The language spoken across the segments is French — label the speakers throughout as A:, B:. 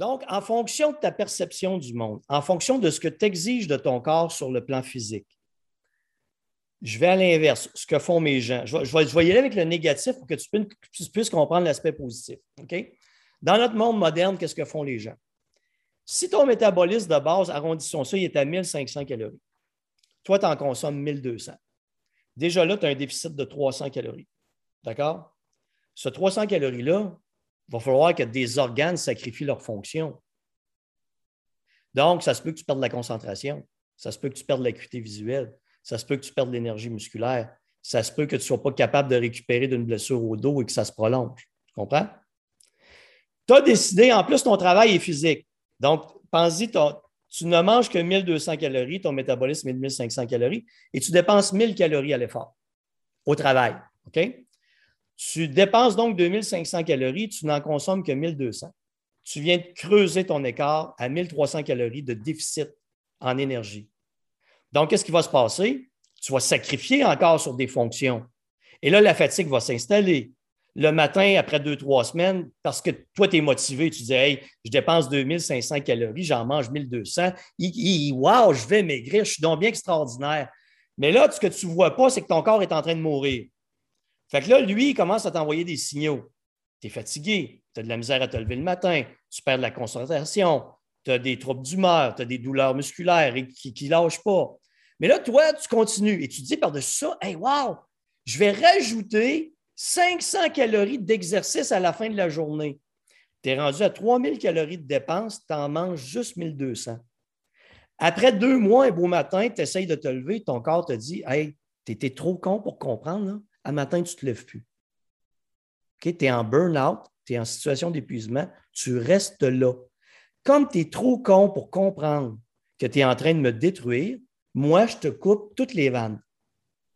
A: Donc, en fonction de ta perception du monde, en fonction de ce que tu exiges de ton corps sur le plan physique, je vais à l'inverse, ce que font mes gens. Je vais, y aller avec le négatif pour que tu puisses, comprendre l'aspect positif. Dans notre monde moderne, qu'est-ce que font les gens? Si ton métabolisme de base, arrondissons ça, il est à 1500 calories. Toi, tu en consommes 1200. Déjà là, tu as un déficit de 300 calories. D'accord? Ce 300 calories-là, il va falloir que des organes sacrifient leur fonction. Donc, ça se peut que tu perdes la concentration, ça se peut que tu perdes l'acuité visuelle, ça se peut que tu perdes l'énergie musculaire, ça se peut que tu ne sois pas capable de récupérer d'une blessure au dos et que ça se prolonge. Tu comprends? Tu as décidé, en plus, ton travail est physique. Donc, pense-y, tu ne manges que 1200 calories, ton métabolisme est de 1500 calories, et tu dépenses 1000 calories à l'effort, au travail. OK? Tu dépenses donc 2500 calories, tu n'en consommes que 1200. Tu viens de creuser ton écart à 1300 calories de déficit en énergie. Donc, qu'est-ce qui va se passer? Tu vas sacrifier encore sur des fonctions. Et là, la fatigue va s'installer. Le matin, après deux, trois semaines, parce que toi, tu es motivé, tu dis Hey, je dépense 2500 calories, j'en mange 1200. Wow, je vais maigrir, je suis donc bien extraordinaire. Mais là, ce que tu ne vois pas, c'est que ton corps est en train de mourir. Fait que là, lui, il commence à t'envoyer des signaux. Tu es fatigué, tu as de la misère à te lever le matin, tu perds de la concentration, tu as des troubles d'humeur, tu as des douleurs musculaires et qui ne lâchent pas. Mais là, toi, tu continues et tu dis par-dessus ça, hey, wow, je vais rajouter 500 calories d'exercice à la fin de la journée. Tu es rendu à 3000 calories de dépenses, tu en manges juste 1200. Après deux mois, un beau matin, tu essayes de te lever, ton corps te dit Hey, tu étais trop con pour comprendre. Là à matin, tu ne te lèves plus. Tu es en burn-out, tu es en situation d'épuisement, tu restes là. Comme tu es trop con pour comprendre que tu es en train de me détruire, moi, je te coupe toutes les vannes.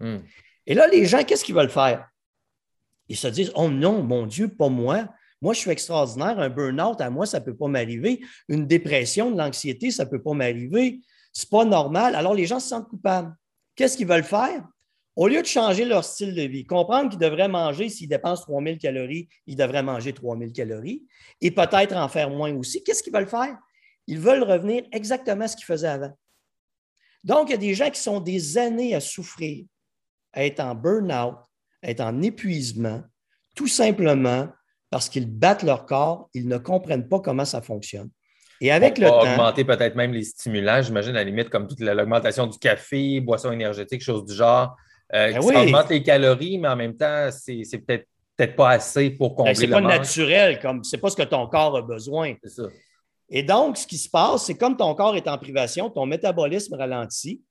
A: Hmm. Et là, les gens, qu'est-ce qu'ils veulent faire? Ils se disent Oh non, mon Dieu, pas moi. Moi, je suis extraordinaire. Un burn-out, à moi, ça ne peut pas m'arriver. Une dépression, de l'anxiété, ça ne peut pas m'arriver. Ce n'est pas normal. Alors, les gens se sentent coupables. Qu'est-ce qu'ils veulent faire? Au lieu de changer leur style de vie, comprendre qu'ils devraient manger, s'ils dépensent 3000 calories, ils devraient manger 3000 calories et peut-être en faire moins aussi, qu'est-ce qu'ils veulent faire? Ils veulent revenir exactement à ce qu'ils faisaient avant. Donc, il y a des gens qui sont des années à souffrir, à être en burn-out, à être en épuisement, tout simplement parce qu'ils battent leur corps, ils ne comprennent pas comment ça fonctionne. Et avec le temps.
B: Augmenter peut-être même les stimulants, j'imagine, à la limite, comme toute l'augmentation du café, boissons énergétiques, choses du genre. Euh, ben ça augmente les calories, mais en même temps, c'est peut-être peut-être pas assez pour ben, combler
A: C'est pas naturel, comme c'est pas ce que ton corps a besoin.
B: C'est ça.
A: Et donc, ce qui se passe, c'est comme ton corps est en privation, ton métabolisme ralentit.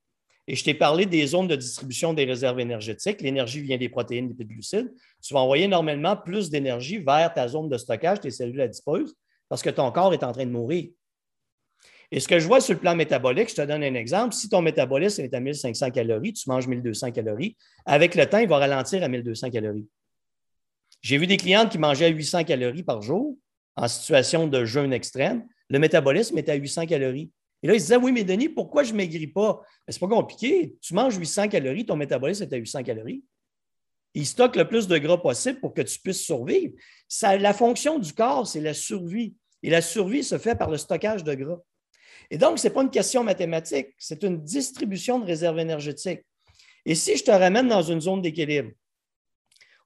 A: Et je t'ai parlé des zones de distribution des réserves énergétiques. L'énergie vient des protéines, des glucides. Tu vas envoyer normalement plus d'énergie vers ta zone de stockage, tes cellules adipeuses, parce que ton corps est en train de mourir. Et ce que je vois sur le plan métabolique, je te donne un exemple. Si ton métabolisme est à 1500 calories, tu manges 1200 calories, avec le temps, il va ralentir à 1200 calories. J'ai vu des clientes qui mangeaient à 800 calories par jour en situation de jeûne extrême. Le métabolisme est à 800 calories. Et là, ils se disaient Oui, mais Denis, pourquoi je ne maigris pas? Ce n'est pas compliqué. Tu manges 800 calories, ton métabolisme est à 800 calories. Il stocke le plus de gras possible pour que tu puisses survivre. la fonction du corps, c'est la survie. Et la survie se fait par le stockage de gras. Et donc, ce n'est pas une question mathématique, c'est une distribution de réserves énergétiques. Et si je te ramène dans une zone d'équilibre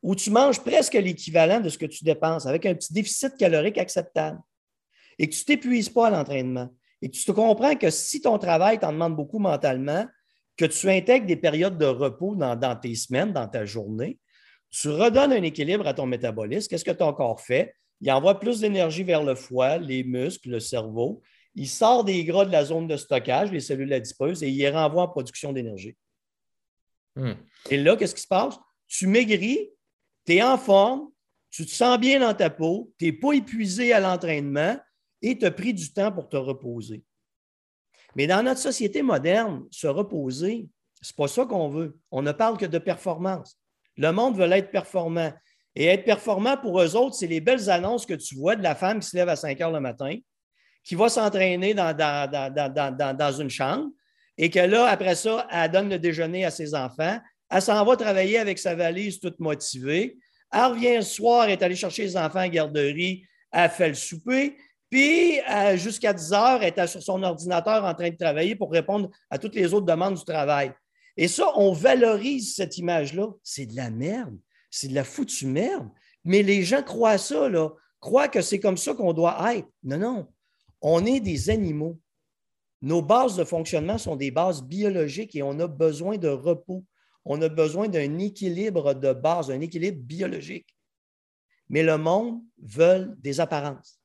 A: où tu manges presque l'équivalent de ce que tu dépenses avec un petit déficit calorique acceptable et que tu ne t'épuises pas à l'entraînement et que tu te comprends que si ton travail t'en demande beaucoup mentalement, que tu intègres des périodes de repos dans, dans tes semaines, dans ta journée, tu redonnes un équilibre à ton métabolisme. Qu'est-ce que ton corps fait? Il envoie plus d'énergie vers le foie, les muscles, le cerveau, il sort des gras de la zone de stockage, les cellules adipeuses, et il les renvoie en production d'énergie. Hmm. Et là, qu'est-ce qui se passe? Tu maigris, tu es en forme, tu te sens bien dans ta peau, tu n'es pas épuisé à l'entraînement et tu as pris du temps pour te reposer. Mais dans notre société moderne, se reposer, ce n'est pas ça qu'on veut. On ne parle que de performance. Le monde veut être performant. Et être performant pour eux autres, c'est les belles annonces que tu vois de la femme qui se lève à 5 heures le matin, qui va s'entraîner dans, dans, une chambre et que là, après ça, elle donne le déjeuner à ses enfants. Elle s'en va travailler avec sa valise toute motivée. Elle revient le soir, est allée chercher les enfants à la garderie, elle fait le souper. puis euh, jusqu'à 10 heures, elle était sur son ordinateur en train de travailler pour répondre à toutes les autres demandes du travail. Et ça, on valorise cette image-là. C'est de la merde. C'est de la foutue merde. Mais les gens croient ça, là. Croient que c'est comme ça qu'on doit être. Non, non. On est des animaux. Nos bases de fonctionnement sont des bases biologiques et on a besoin de repos. On a besoin d'un équilibre de base, un équilibre biologique. Mais le monde veut des apparences.